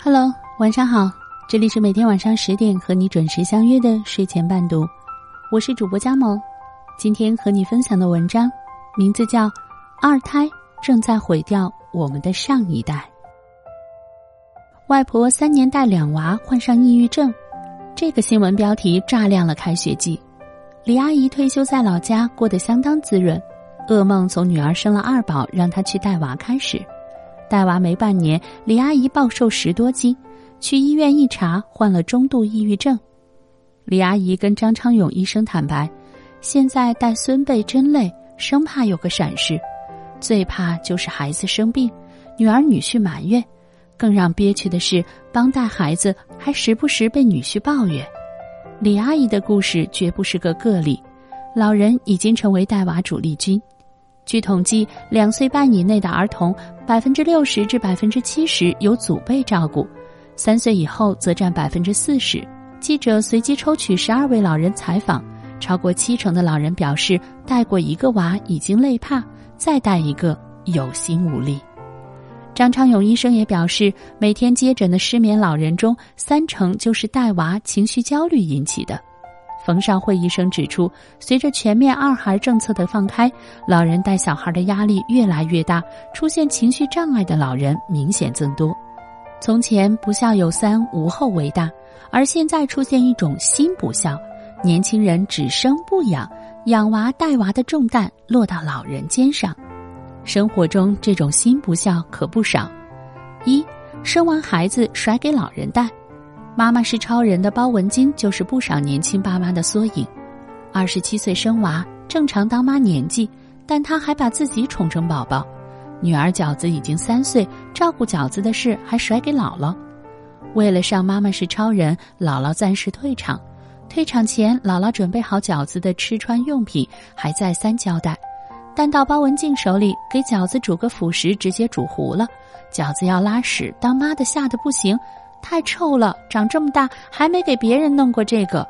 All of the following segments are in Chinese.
Hello，晚上好，这里是每天晚上十点和你准时相约的睡前伴读，我是主播佳萌。今天和你分享的文章名字叫《二胎正在毁掉我们的上一代》。外婆三年带两娃患上抑郁症，这个新闻标题炸亮了开学季。李阿姨退休在老家，过得相当滋润。噩梦从女儿生了二宝，让她去带娃开始。带娃没半年，李阿姨暴瘦十多斤，去医院一查，患了中度抑郁症。李阿姨跟张昌勇医生坦白，现在带孙辈真累，生怕有个闪失，最怕就是孩子生病，女儿女婿埋怨，更让憋屈的是，帮带孩子还时不时被女婿抱怨。李阿姨的故事绝不是个个例，老人已经成为带娃主力军。据统计，两岁半以内的儿童，百分之六十至百分之七十由祖辈照顾，三岁以后则占百分之四十。记者随机抽取十二位老人采访，超过七成的老人表示，带过一个娃已经累怕，再带一个有心无力。张昌勇医生也表示，每天接诊的失眠老人中，三成就是带娃情绪焦虑引起的。冯尚慧医生指出，随着全面二孩政策的放开，老人带小孩的压力越来越大，出现情绪障碍的老人明显增多。从前不孝有三，无后为大，而现在出现一种新不孝，年轻人只生不养，养娃带娃的重担落到老人肩上。生活中这种新不孝可不少：一，生完孩子甩给老人带。妈妈是超人的包文婧就是不少年轻爸妈的缩影。二十七岁生娃，正常当妈年纪，但她还把自己宠成宝宝。女儿饺子已经三岁，照顾饺子的事还甩给姥姥。为了上妈妈是超人，姥姥暂时退场。退场前，姥姥准备好饺子的吃穿用品，还再三交代。但到包文婧手里，给饺子煮个辅食，直接煮糊了。饺子要拉屎，当妈的吓得不行。太臭了！长这么大还没给别人弄过这个，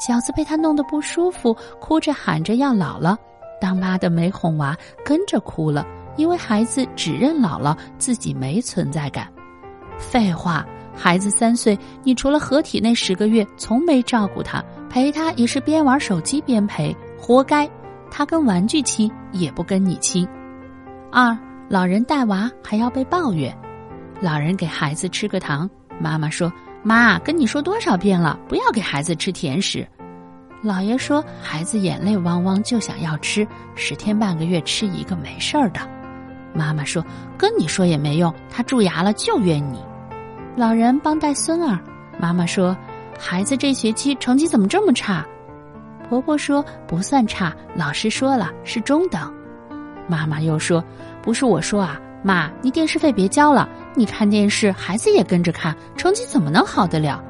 饺子被他弄得不舒服，哭着喊着要姥姥。当妈的没哄娃，跟着哭了，因为孩子只认姥姥，自己没存在感。废话，孩子三岁，你除了合体那十个月，从没照顾他，陪他也是边玩手机边陪，活该。他跟玩具亲，也不跟你亲。二，老人带娃还要被抱怨，老人给孩子吃个糖。妈妈说：“妈，跟你说多少遍了，不要给孩子吃甜食。”姥爷说：“孩子眼泪汪汪就想要吃，十天半个月吃一个没事儿的。”妈妈说：“跟你说也没用，他蛀牙了就怨你。”老人帮带孙儿，妈妈说：“孩子这学期成绩怎么这么差？”婆婆说：“不算差，老师说了是中等。”妈妈又说：“不是我说啊。”妈，你电视费别交了。你看电视，孩子也跟着看，成绩怎么能好得了？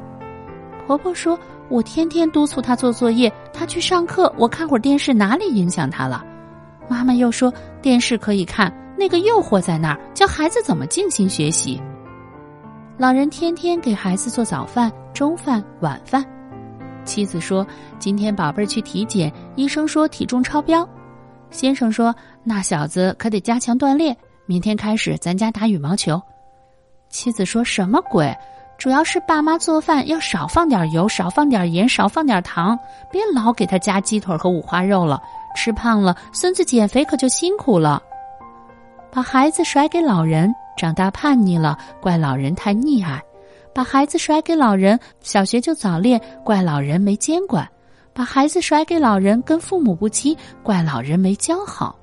婆婆说：“我天天督促他做作业，他去上课，我看会儿电视，哪里影响他了？”妈妈又说：“电视可以看，那个诱惑在那儿，教孩子怎么静心学习。”老人天天给孩子做早饭、中饭、晚饭。妻子说：“今天宝贝儿去体检，医生说体重超标。”先生说：“那小子可得加强锻炼。”明天开始，咱家打羽毛球。妻子说什么鬼？主要是爸妈做饭要少放点油，少放点盐，少放点糖，别老给他加鸡腿和五花肉了。吃胖了，孙子减肥可就辛苦了。把孩子甩给老人，长大叛逆了，怪老人太溺爱；把孩子甩给老人，小学就早恋，怪老人没监管；把孩子甩给老人，跟父母不亲，怪老人没教好。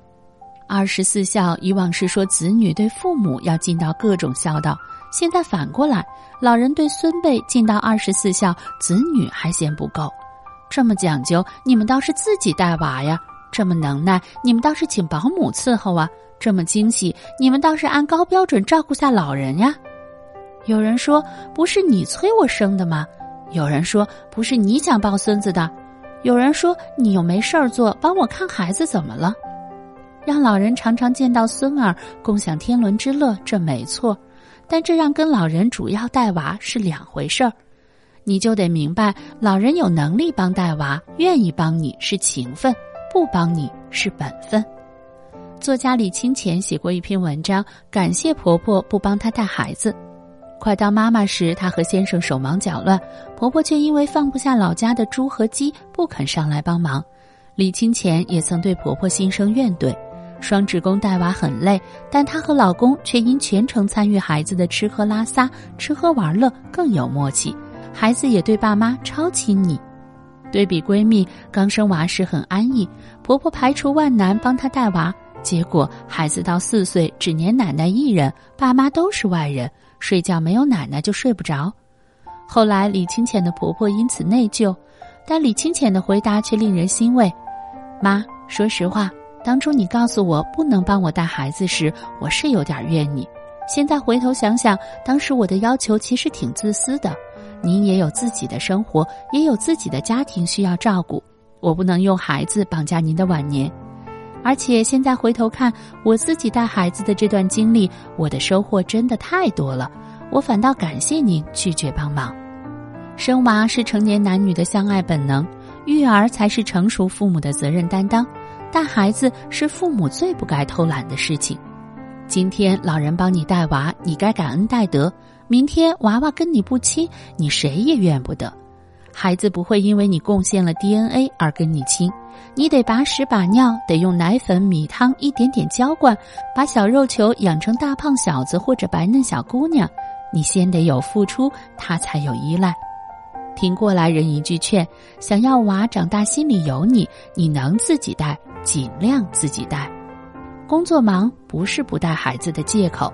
二十四孝以往是说子女对父母要尽到各种孝道，现在反过来，老人对孙辈尽到二十四孝，子女还嫌不够。这么讲究，你们倒是自己带娃呀；这么能耐，你们倒是请保姆伺候啊；这么惊喜，你们倒是按高标准照顾下老人呀。有人说，不是你催我生的吗？有人说，不是你想抱孙子的？有人说，你又没事儿做，帮我看孩子怎么了？让老人常常见到孙儿，共享天伦之乐，这没错。但这让跟老人主要带娃是两回事儿。你就得明白，老人有能力帮带娃，愿意帮你是情分，不帮你是本分。作家李清浅写过一篇文章，感谢婆婆不帮她带孩子。快当妈妈时，她和先生手忙脚乱，婆婆却因为放不下老家的猪和鸡，不肯上来帮忙。李清浅也曾对婆婆心生怨怼。双职工带娃很累，但她和老公却因全程参与孩子的吃喝拉撒、吃喝玩乐更有默契，孩子也对爸妈超亲昵。对比闺蜜刚生娃时很安逸，婆婆排除万难帮她带娃，结果孩子到四岁只黏奶奶一人，爸妈都是外人，睡觉没有奶奶就睡不着。后来李清浅的婆婆因此内疚，但李清浅的回答却令人欣慰：“妈，说实话。”当初你告诉我不能帮我带孩子时，我是有点怨你。现在回头想想，当时我的要求其实挺自私的。您也有自己的生活，也有自己的家庭需要照顾，我不能用孩子绑架您的晚年。而且现在回头看我自己带孩子的这段经历，我的收获真的太多了。我反倒感谢您拒绝帮忙。生娃是成年男女的相爱本能，育儿才是成熟父母的责任担当。带孩子是父母最不该偷懒的事情。今天老人帮你带娃，你该感恩戴德；明天娃娃跟你不亲，你谁也怨不得。孩子不会因为你贡献了 DNA 而跟你亲，你得把屎把尿，得用奶粉、米汤一点点浇灌，把小肉球养成大胖小子或者白嫩小姑娘。你先得有付出，他才有依赖。听过来人一句劝：想要娃长大心里有你，你能自己带，尽量自己带。工作忙不是不带孩子的借口。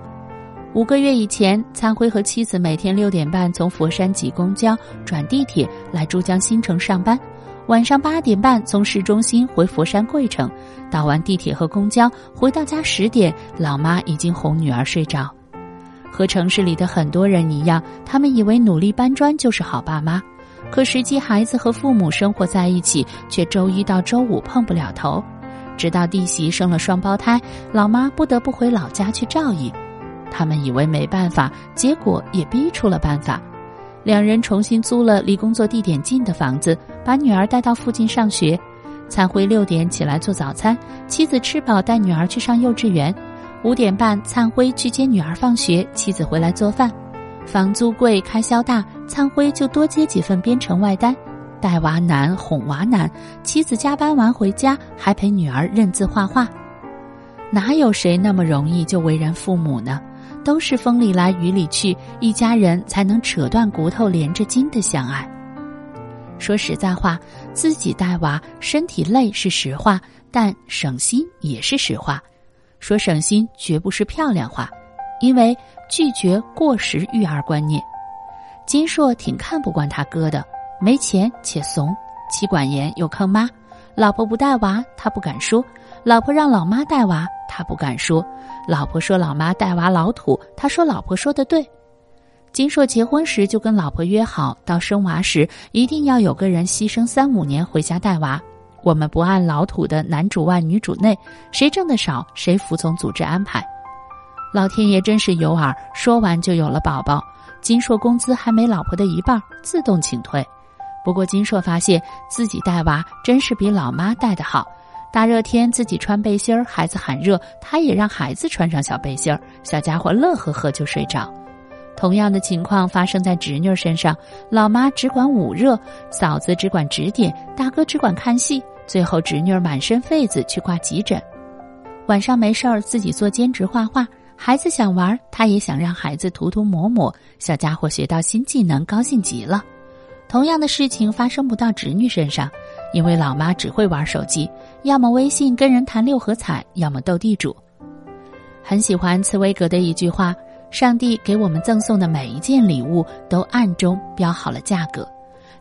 五个月以前，灿辉和妻子每天六点半从佛山挤公交转地铁来珠江新城上班，晚上八点半从市中心回佛山桂城，倒完地铁和公交回到家十点，老妈已经哄女儿睡着。和城市里的很多人一样，他们以为努力搬砖就是好爸妈。可实际，孩子和父母生活在一起，却周一到周五碰不了头。直到弟媳生了双胞胎，老妈不得不回老家去照应。他们以为没办法，结果也逼出了办法。两人重新租了离工作地点近的房子，把女儿带到附近上学。灿辉六点起来做早餐，妻子吃饱带女儿去上幼稚园。五点半，灿辉去接女儿放学，妻子回来做饭。房租贵，开销大，灿辉就多接几份编程外单。带娃难，哄娃难，妻子加班完回家还陪女儿认字画画。哪有谁那么容易就为人父母呢？都是风里来雨里去，一家人才能扯断骨头连着筋的相爱。说实在话，自己带娃身体累是实话，但省心也是实话。说省心绝不是漂亮话。因为拒绝过时育儿观念，金硕挺看不惯他哥的，没钱且怂，妻管严又坑妈，老婆不带娃他不敢说，老婆让老妈带娃他不敢说，老婆说老妈带娃老土，他说老婆说的对。金硕结婚时就跟老婆约好，到生娃时一定要有个人牺牲三五年回家带娃，我们不按老土的男主外女主内，谁挣的少谁服从组织安排。老天爷真是有耳，说完就有了宝宝。金硕工资还没老婆的一半，自动请退。不过金硕发现自己带娃真是比老妈带的好。大热天自己穿背心儿，孩子喊热，他也让孩子穿上小背心儿，小家伙乐呵呵就睡着。同样的情况发生在侄女身上，老妈只管捂热，嫂子只管指点，大哥只管看戏，最后侄女满身痱子去挂急诊。晚上没事儿自己做兼职画画。孩子想玩，他也想让孩子涂涂抹抹。小家伙学到新技能，高兴极了。同样的事情发生不到侄女身上，因为老妈只会玩手机，要么微信跟人谈六合彩，要么斗地主。很喜欢茨威格的一句话：“上帝给我们赠送的每一件礼物，都暗中标好了价格。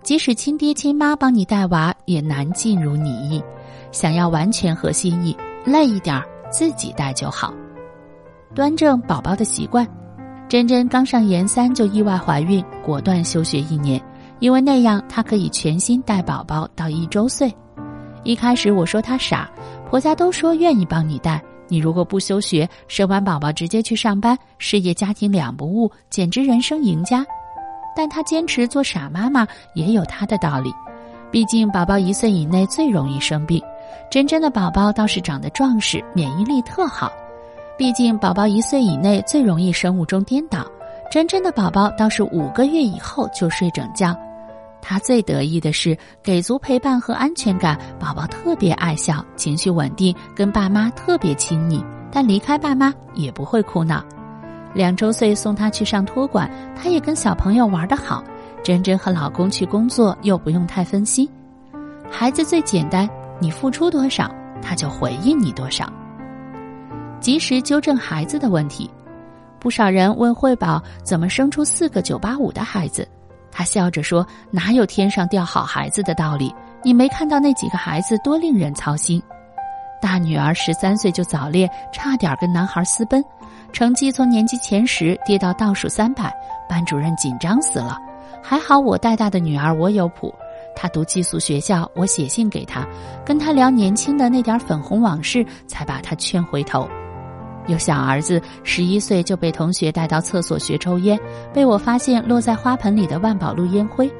即使亲爹亲妈帮你带娃，也难尽如你意。想要完全合心意，累一点自己带就好。”端正宝宝的习惯，珍珍刚上研三就意外怀孕，果断休学一年，因为那样她可以全心带宝宝到一周岁。一开始我说她傻，婆家都说愿意帮你带，你如果不休学，生完宝宝直接去上班，事业家庭两不误，简直人生赢家。但她坚持做傻妈妈也有她的道理，毕竟宝宝一岁以内最容易生病，珍珍的宝宝倒是长得壮实，免疫力特好。毕竟宝宝一岁以内最容易生物钟颠倒，真真的宝宝倒是五个月以后就睡整觉。他最得意的是给足陪伴和安全感，宝宝特别爱笑，情绪稳定，跟爸妈特别亲密。但离开爸妈也不会哭闹。两周岁送他去上托管，他也跟小朋友玩得好。真真和老公去工作，又不用太分心。孩子最简单，你付出多少，他就回应你多少。及时纠正孩子的问题。不少人问慧宝怎么生出四个九八五的孩子。他笑着说：“哪有天上掉好孩子的道理？你没看到那几个孩子多令人操心。大女儿十三岁就早恋，差点跟男孩私奔，成绩从年级前十跌到倒数三百，班主任紧张死了。还好我带大的女儿我有谱，她读寄宿学校，我写信给她，跟她聊年轻的那点粉红往事，才把她劝回头。”有小儿子，十一岁就被同学带到厕所学抽烟，被我发现落在花盆里的万宝路烟灰，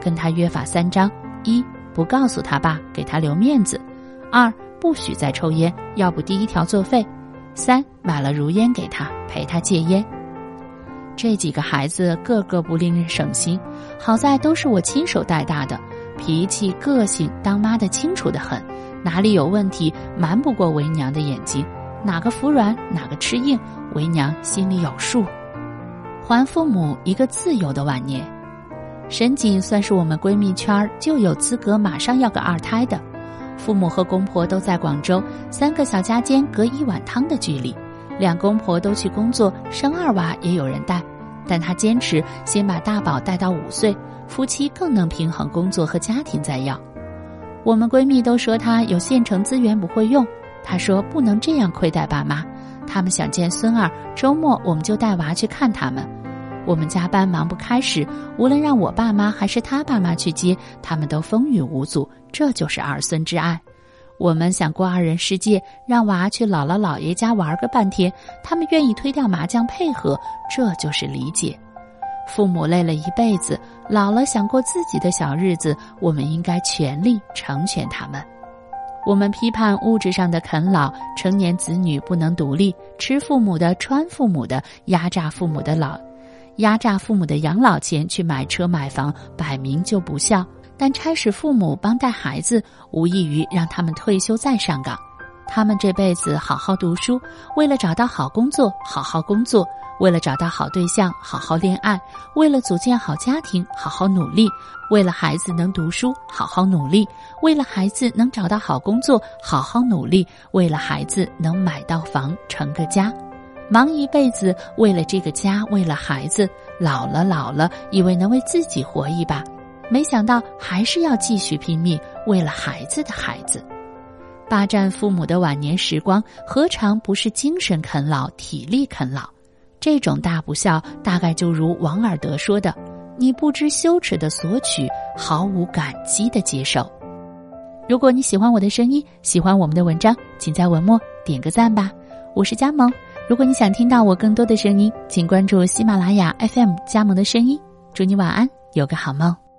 跟他约法三章：一不告诉他爸，给他留面子；二不许再抽烟，要不第一条作废；三买了如烟给他，陪他戒烟。这几个孩子个个不令人省心，好在都是我亲手带大的，脾气个性当妈的清楚的很，哪里有问题瞒不过为娘的眼睛。哪个服软，哪个吃硬，为娘心里有数。还父母一个自由的晚年。沈锦算是我们闺蜜圈就有资格马上要个二胎的，父母和公婆都在广州，三个小家间隔一碗汤的距离，两公婆都去工作，生二娃也有人带，但她坚持先把大宝带到五岁，夫妻更能平衡工作和家庭再要。我们闺蜜都说她有现成资源不会用。他说：“不能这样亏待爸妈，他们想见孙儿，周末我们就带娃去看他们。我们加班忙不开时，无论让我爸妈还是他爸妈去接，他们都风雨无阻。这就是儿孙之爱。我们想过二人世界，让娃去姥姥姥爷家玩个半天，他们愿意推掉麻将配合，这就是理解。父母累了一辈子，老了想过自己的小日子，我们应该全力成全他们。”我们批判物质上的啃老，成年子女不能独立，吃父母的、穿父母的，压榨父母的老，压榨父母的养老钱去买车买房，摆明就不孝。但差使父母帮带孩子，无异于让他们退休再上岗。他们这辈子好好读书，为了找到好工作，好好工作。为了找到好对象，好好恋爱；为了组建好家庭，好好努力；为了孩子能读书，好好努力；为了孩子能找到好工作，好好努力；为了孩子能买到房，成个家。忙一辈子，为了这个家，为了孩子。老了，老了，以为能为自己活一把，没想到还是要继续拼命，为了孩子的孩子。霸占父母的晚年时光，何尝不是精神啃老、体力啃老？这种大不孝，大概就如王尔德说的：“你不知羞耻的索取，毫无感激的接受。”如果你喜欢我的声音，喜欢我们的文章，请在文末点个赞吧。我是佳萌，如果你想听到我更多的声音，请关注喜马拉雅 FM 加盟的声音。祝你晚安，有个好梦。